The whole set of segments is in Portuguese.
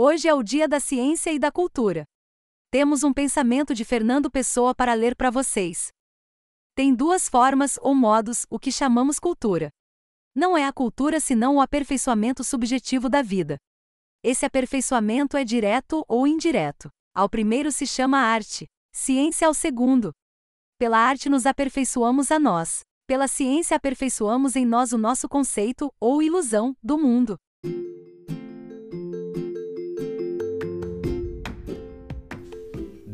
Hoje é o Dia da Ciência e da Cultura. Temos um pensamento de Fernando Pessoa para ler para vocês. Tem duas formas ou modos o que chamamos cultura. Não é a cultura senão o aperfeiçoamento subjetivo da vida. Esse aperfeiçoamento é direto ou indireto. Ao primeiro se chama arte, ciência ao segundo. Pela arte nos aperfeiçoamos a nós. Pela ciência aperfeiçoamos em nós o nosso conceito ou ilusão do mundo.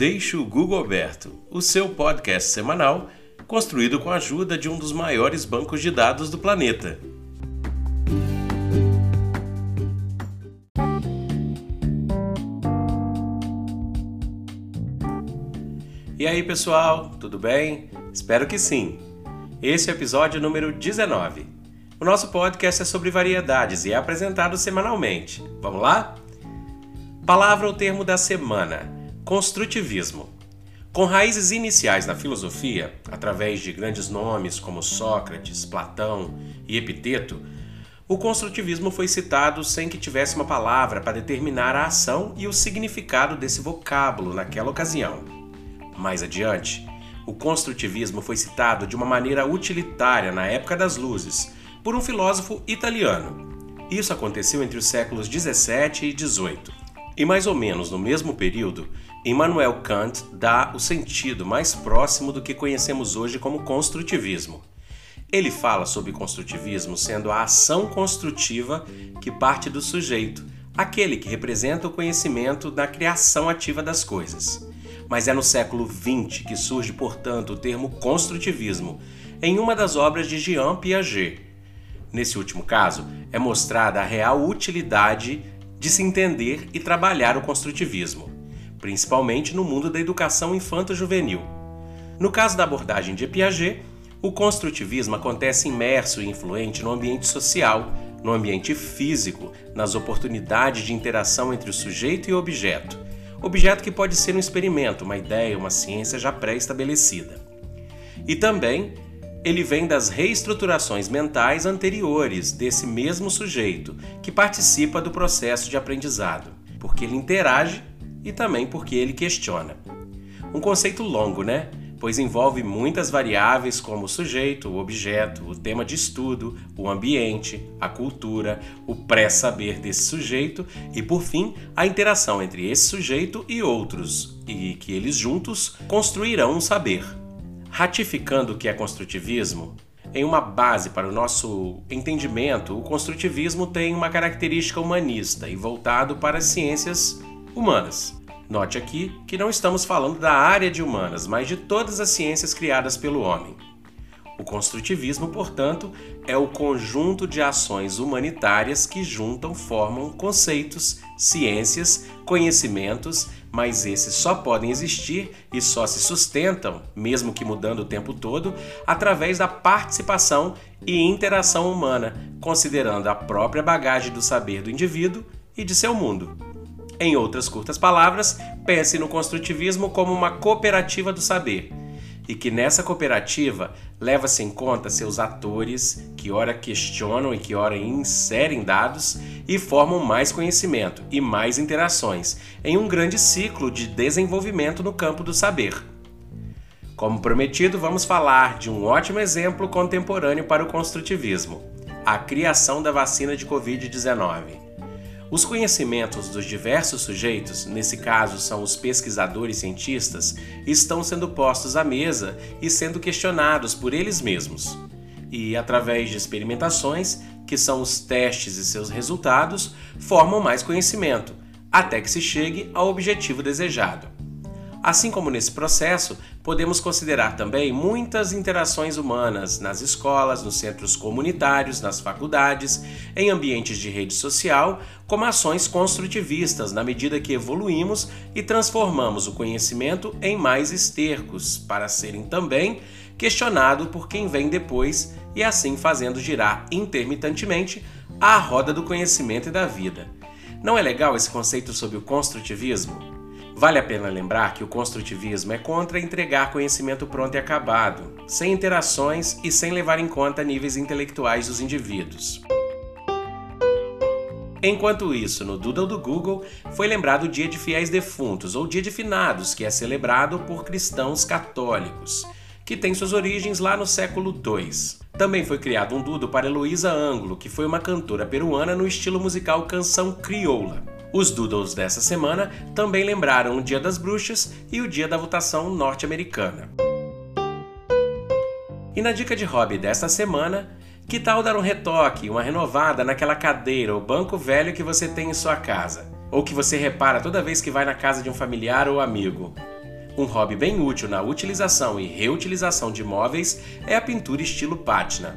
Deixe o Google aberto, o seu podcast semanal, construído com a ajuda de um dos maiores bancos de dados do planeta. E aí, pessoal, tudo bem? Espero que sim. Esse é o episódio número 19. O nosso podcast é sobre variedades e é apresentado semanalmente. Vamos lá? Palavra ou termo da semana Construtivismo. Com raízes iniciais na filosofia, através de grandes nomes como Sócrates, Platão e Epiteto, o construtivismo foi citado sem que tivesse uma palavra para determinar a ação e o significado desse vocábulo naquela ocasião. Mais adiante, o construtivismo foi citado de uma maneira utilitária na época das luzes por um filósofo italiano. Isso aconteceu entre os séculos 17 e 18. E mais ou menos no mesmo período, Immanuel Kant dá o sentido mais próximo do que conhecemos hoje como construtivismo. Ele fala sobre construtivismo sendo a ação construtiva que parte do sujeito, aquele que representa o conhecimento da criação ativa das coisas. Mas é no século XX que surge, portanto, o termo construtivismo, em uma das obras de Jean Piaget. Nesse último caso, é mostrada a real utilidade de se entender e trabalhar o construtivismo, principalmente no mundo da educação infanto-juvenil. No caso da abordagem de Piaget, o construtivismo acontece imerso e influente no ambiente social, no ambiente físico, nas oportunidades de interação entre o sujeito e o objeto. Objeto que pode ser um experimento, uma ideia, uma ciência já pré-estabelecida. E também ele vem das reestruturações mentais anteriores desse mesmo sujeito, que participa do processo de aprendizado, porque ele interage e também porque ele questiona. Um conceito longo, né? Pois envolve muitas variáveis como o sujeito, o objeto, o tema de estudo, o ambiente, a cultura, o pré-saber desse sujeito e, por fim, a interação entre esse sujeito e outros, e que eles juntos construirão um saber ratificando o que é construtivismo, em uma base para o nosso entendimento, o construtivismo tem uma característica humanista e voltado para as ciências humanas. Note aqui que não estamos falando da área de humanas, mas de todas as ciências criadas pelo homem. O construtivismo, portanto, é o conjunto de ações humanitárias que juntam, formam conceitos, ciências, conhecimentos mas esses só podem existir e só se sustentam, mesmo que mudando o tempo todo, através da participação e interação humana, considerando a própria bagagem do saber do indivíduo e de seu mundo. Em outras curtas palavras, pense no construtivismo como uma cooperativa do saber e que nessa cooperativa leva-se em conta seus atores, que ora questionam e que ora inserem dados e formam mais conhecimento e mais interações em um grande ciclo de desenvolvimento no campo do saber. Como prometido, vamos falar de um ótimo exemplo contemporâneo para o construtivismo: a criação da vacina de Covid-19. Os conhecimentos dos diversos sujeitos, nesse caso são os pesquisadores cientistas, estão sendo postos à mesa e sendo questionados por eles mesmos. E, através de experimentações, que são os testes e seus resultados, formam mais conhecimento, até que se chegue ao objetivo desejado. Assim como nesse processo, podemos considerar também muitas interações humanas nas escolas, nos centros comunitários, nas faculdades, em ambientes de rede social, como ações construtivistas, na medida que evoluímos e transformamos o conhecimento em mais estercos, para serem também questionado por quem vem depois e assim fazendo girar intermitentemente a roda do conhecimento e da vida. Não é legal esse conceito sobre o construtivismo? Vale a pena lembrar que o construtivismo é contra entregar conhecimento pronto e acabado, sem interações e sem levar em conta níveis intelectuais dos indivíduos. Enquanto isso, no Doodle do Google foi lembrado o Dia de Fiéis Defuntos, ou Dia de Finados, que é celebrado por cristãos católicos, que tem suas origens lá no século II. Também foi criado um doodle para Heloísa Anglo, que foi uma cantora peruana no estilo musical canção crioula. Os doodles dessa semana também lembraram o Dia das Bruxas e o Dia da Votação Norte-Americana. E na dica de hobby desta semana, que tal dar um retoque, uma renovada naquela cadeira ou banco velho que você tem em sua casa? Ou que você repara toda vez que vai na casa de um familiar ou amigo? Um hobby bem útil na utilização e reutilização de móveis é a pintura estilo pátina.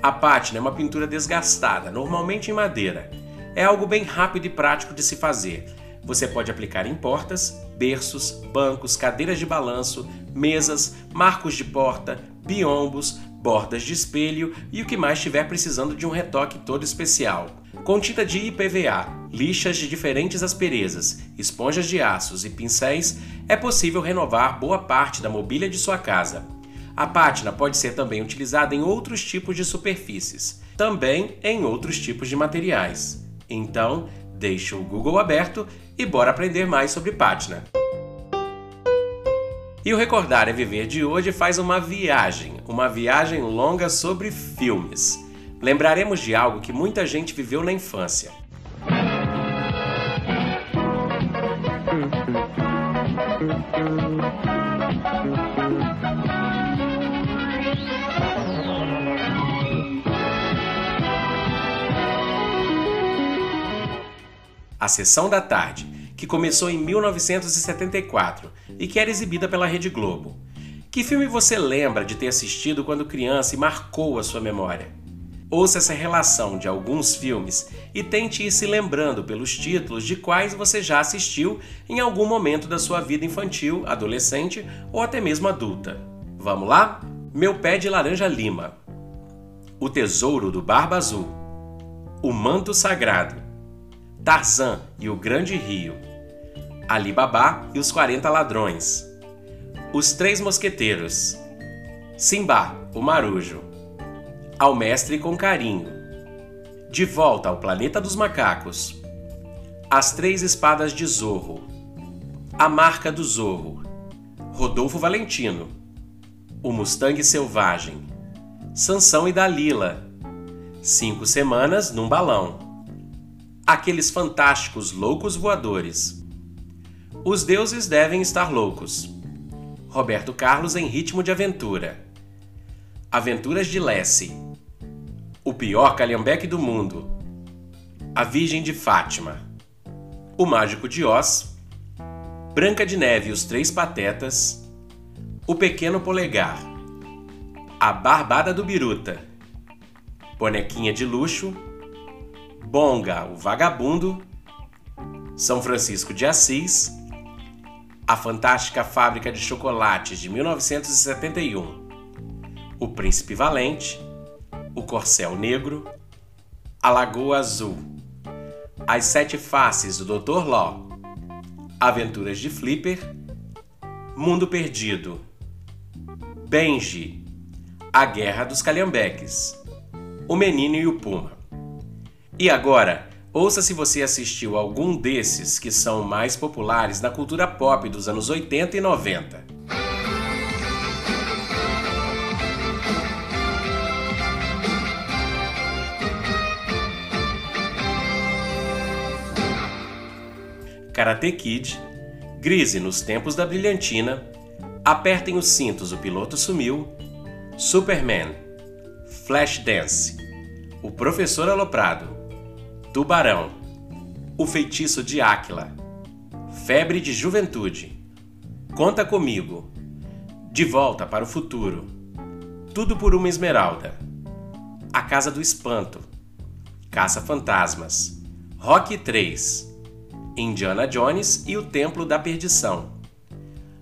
A pátina é uma pintura desgastada, normalmente em madeira. É algo bem rápido e prático de se fazer. Você pode aplicar em portas, berços, bancos, cadeiras de balanço, mesas, marcos de porta, biombos, bordas de espelho e o que mais estiver precisando de um retoque todo especial. Com tinta de IPVA, lixas de diferentes asperezas, esponjas de aços e pincéis, é possível renovar boa parte da mobília de sua casa. A pátina pode ser também utilizada em outros tipos de superfícies, também em outros tipos de materiais. Então, deixe o Google aberto e bora aprender mais sobre pátina. E o Recordar é Viver de hoje faz uma viagem, uma viagem longa sobre filmes. Lembraremos de algo que muita gente viveu na infância. A sessão da tarde que começou em 1974 e que era exibida pela Rede Globo. Que filme você lembra de ter assistido quando criança e marcou a sua memória? Ouça essa relação de alguns filmes e tente ir se lembrando pelos títulos de quais você já assistiu em algum momento da sua vida infantil, adolescente ou até mesmo adulta. Vamos lá? Meu Pé de Laranja Lima. O Tesouro do Barba Azul. O Manto Sagrado. Tarzan e o Grande Rio. Ali Babá e os 40 Ladrões, Os Três Mosqueteiros, Simba, o Marujo, Ao Mestre com Carinho, De Volta ao Planeta dos Macacos, As Três Espadas de Zorro, A Marca do Zorro, Rodolfo Valentino, O Mustang Selvagem, Sansão e Dalila, Cinco Semanas num Balão, Aqueles Fantásticos Loucos Voadores, os deuses devem estar loucos. Roberto Carlos em Ritmo de Aventura. Aventuras de Lessie. O pior calhambeque do mundo. A Virgem de Fátima. O Mágico de Oz. Branca de Neve e os Três Patetas. O Pequeno Polegar. A Barbada do Biruta. Bonequinha de Luxo. Bonga, o Vagabundo. São Francisco de Assis a Fantástica Fábrica de Chocolates de 1971, O Príncipe Valente, O Corcel Negro, A Lagoa Azul, As Sete Faces do Dr. Law, Aventuras de Flipper, Mundo Perdido, Benji, A Guerra dos Calhambeques, O Menino e o Puma. E agora, Ouça se você assistiu algum desses que são mais populares na cultura pop dos anos 80 e 90. Karate Kid, Grise nos Tempos da Brilhantina, Apertem os Cintos, o Piloto Sumiu, Superman, Flashdance, O Professor Aloprado, Tubarão, O Feitiço de Áquila, Febre de Juventude, Conta Comigo, De Volta para o Futuro, Tudo por uma Esmeralda, A Casa do Espanto, Caça Fantasmas, Rock 3, Indiana Jones e o Templo da Perdição,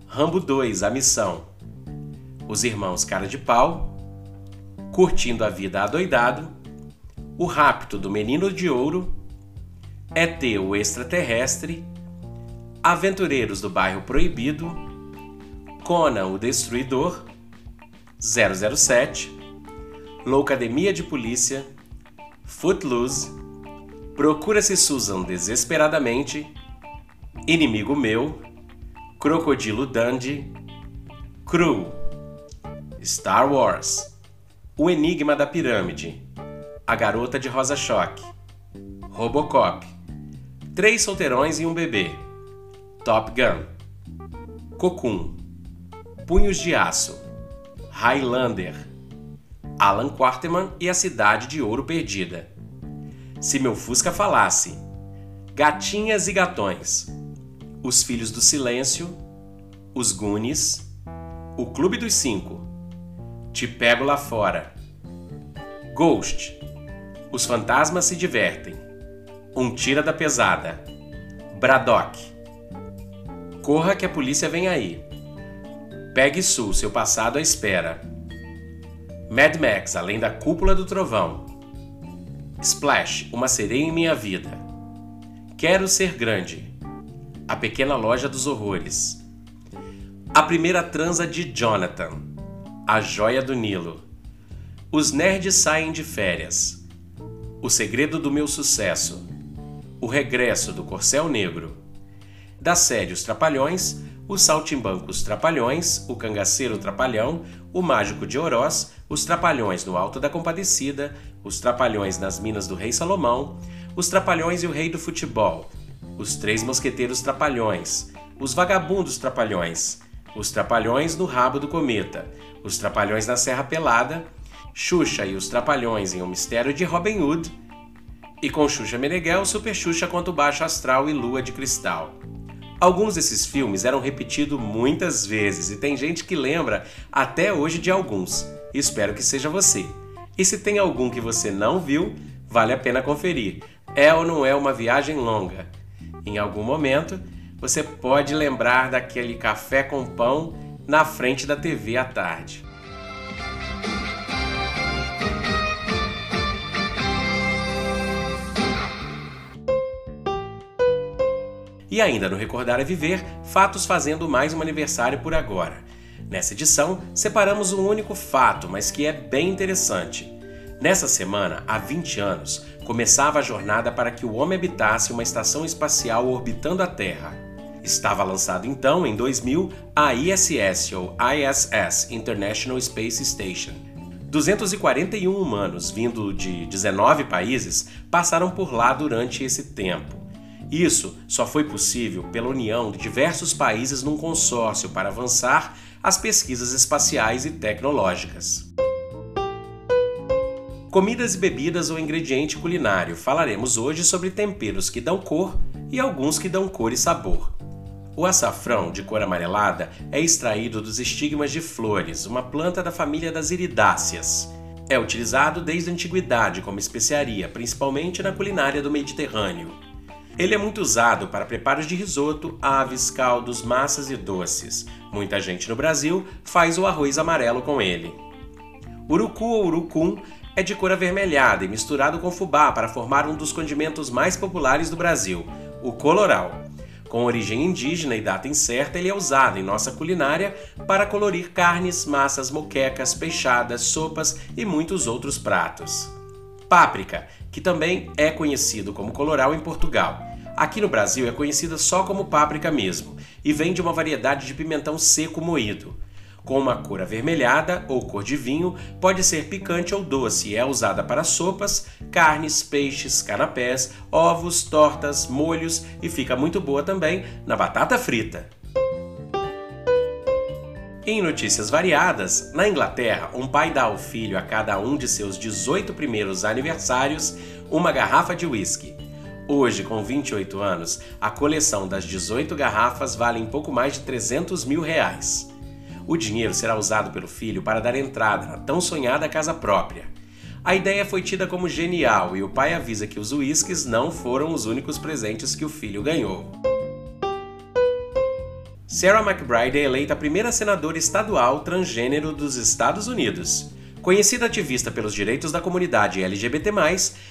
Rambo 2 A Missão, Os Irmãos Cara de Pau, Curtindo a Vida Adoidado o Rapto do Menino de Ouro, ET o Extraterrestre, Aventureiros do Bairro Proibido, Conan o Destruidor, 007, Loucademia de Polícia, Footloose, Procura-se Susan desesperadamente, Inimigo Meu, Crocodilo Dundee, Cru, Star Wars, O Enigma da Pirâmide, A Garota de Rosa Choque, Robocop, Três Solteirões e um Bebê, Top Gun, Cocoon, Punhos de Aço, Highlander, Alan Quarterman e a Cidade de Ouro Perdida. Se meu Fusca falasse, Gatinhas e Gatões, Os Filhos do Silêncio, Os Goonies, O Clube dos Cinco, Te Pego Lá Fora, Ghost, Os Fantasmas Se Divertem, Um Tira da Pesada, Braddock, Corra que a polícia vem aí, Pegue Sul, seu passado à espera, Mad Max, Além da Cúpula do Trovão, Splash, Uma Sereia em Minha Vida, Quero Ser Grande, A Pequena Loja dos Horrores, A Primeira Transa de Jonathan, A Joia do Nilo, Os Nerds Saem de Férias, O Segredo do Meu Sucesso, O Regresso do Corcel Negro, da série Os Trapalhões, Os Saltimbancos Trapalhões, O Cangaceiro Trapalhão, O Mágico de Oroz, Os Trapalhões no Alto da Compadecida, Os Trapalhões nas Minas do Rei Salomão, Os Trapalhões e o Rei do Futebol, Os Três Mosqueteiros Trapalhões, Os Vagabundos Trapalhões, Os Trapalhões no Rabo do Cometa, Os Trapalhões na Serra Pelada, Xuxa e os Trapalhões em O Mistério de Robin Hood, e com Xuxa Meneghel, Super Xuxa contra o Baixo Astral e Lua de Cristal. Alguns desses filmes eram repetidos muitas vezes e tem gente que lembra até hoje de alguns. Espero que seja você. E se tem algum que você não viu, vale a pena conferir. É ou não é uma viagem longa? Em algum momento, você pode lembrar daquele café com pão na frente da TV à tarde. E ainda no Recordar é Viver, fatos fazendo mais um aniversário por agora. Nessa edição, separamos um único fato, mas que é bem interessante. Nessa semana, há 20 anos, começava a jornada para que o homem habitasse uma estação espacial orbitando a Terra. Estava lançado então, em 2000, a ISS, ou ISS International Space Station. 241 humanos, vindo de 19 países, passaram por lá durante esse tempo. Isso só foi possível pela união de diversos países num consórcio para avançar as pesquisas espaciais e tecnológicas. Comidas e bebidas ou ingrediente culinário. Falaremos hoje sobre temperos que dão cor e alguns que dão cor e sabor. O açafrão, de cor amarelada, é extraído dos estigmas de flores, uma planta da família das iridáceas. É utilizado desde a antiguidade como especiaria, principalmente na culinária do Mediterrâneo. Ele é muito usado para preparos de risoto, aves, caldos, massas e doces. Muita gente no Brasil faz o arroz amarelo com ele. Urucu ou urucum é de cor avermelhada e misturado com fubá para formar um dos condimentos mais populares do Brasil, o coloral. Com origem indígena e data incerta, ele é usado em nossa culinária para colorir carnes, massas, moquecas, peixadas, sopas e muitos outros pratos. Páprica, que também é conhecido como coloral em Portugal. Aqui no Brasil é conhecida só como páprica mesmo e vem de uma variedade de pimentão seco moído. Com uma cor avermelhada ou cor de vinho, pode ser picante ou doce e é usada para sopas, carnes, peixes, canapés, ovos, tortas, molhos e fica muito boa também na batata frita. Em notícias variadas, na Inglaterra, um pai dá ao filho a cada um de seus 18 primeiros aniversários uma garrafa de whisky. Hoje, com 28 anos, a coleção das 18 garrafas vale em pouco mais de 300 mil reais. O dinheiro será usado pelo filho para dar entrada na tão sonhada casa própria. A ideia foi tida como genial e o pai avisa que os uísques não foram os únicos presentes que o filho ganhou. Sarah McBride é eleita a primeira senadora estadual transgênero dos Estados Unidos. Conhecida ativista pelos direitos da comunidade LGBT+,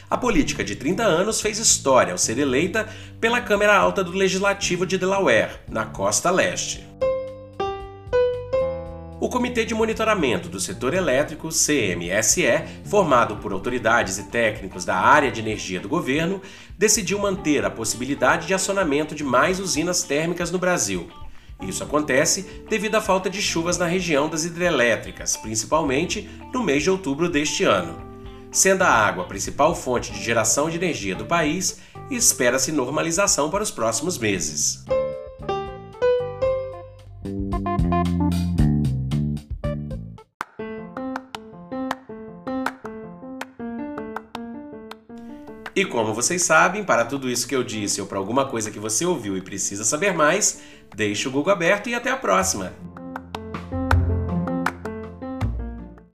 a política de 30 anos fez história ao ser eleita pela Câmara Alta do Legislativo de Delaware, na costa leste. O Comitê de Monitoramento do Setor Elétrico, CMSE, formado por autoridades e técnicos da área de energia do governo, decidiu manter a possibilidade de acionamento de mais usinas térmicas no Brasil. Isso acontece devido à falta de chuvas na região das hidrelétricas, principalmente no mês de outubro deste ano. Sendo a água a principal fonte de geração de energia do país, espera-se normalização para os próximos meses. E como vocês sabem, para tudo isso que eu disse ou para alguma coisa que você ouviu e precisa saber mais, deixe o Google aberto e até a próxima!